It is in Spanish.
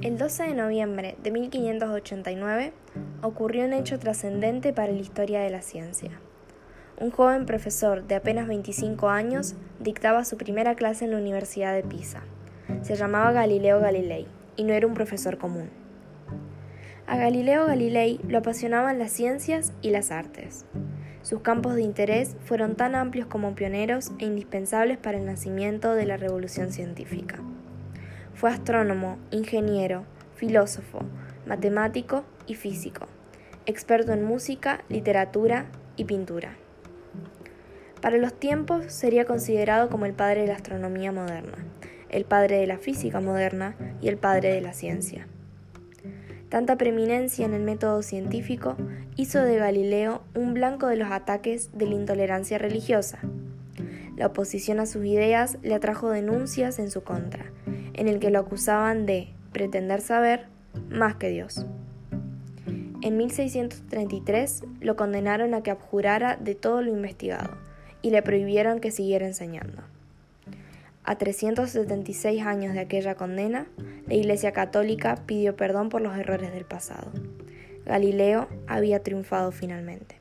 El 12 de noviembre de 1589 ocurrió un hecho trascendente para la historia de la ciencia. Un joven profesor de apenas 25 años dictaba su primera clase en la Universidad de Pisa. Se llamaba Galileo Galilei y no era un profesor común. A Galileo Galilei lo apasionaban las ciencias y las artes. Sus campos de interés fueron tan amplios como pioneros e indispensables para el nacimiento de la revolución científica. Fue astrónomo, ingeniero, filósofo, matemático y físico, experto en música, literatura y pintura. Para los tiempos sería considerado como el padre de la astronomía moderna, el padre de la física moderna y el padre de la ciencia. Tanta preeminencia en el método científico hizo de Galileo un blanco de los ataques de la intolerancia religiosa. La oposición a sus ideas le atrajo denuncias en su contra, en el que lo acusaban de pretender saber más que Dios. En 1633 lo condenaron a que abjurara de todo lo investigado y le prohibieron que siguiera enseñando. A 376 años de aquella condena, la Iglesia Católica pidió perdón por los errores del pasado. Galileo había triunfado finalmente.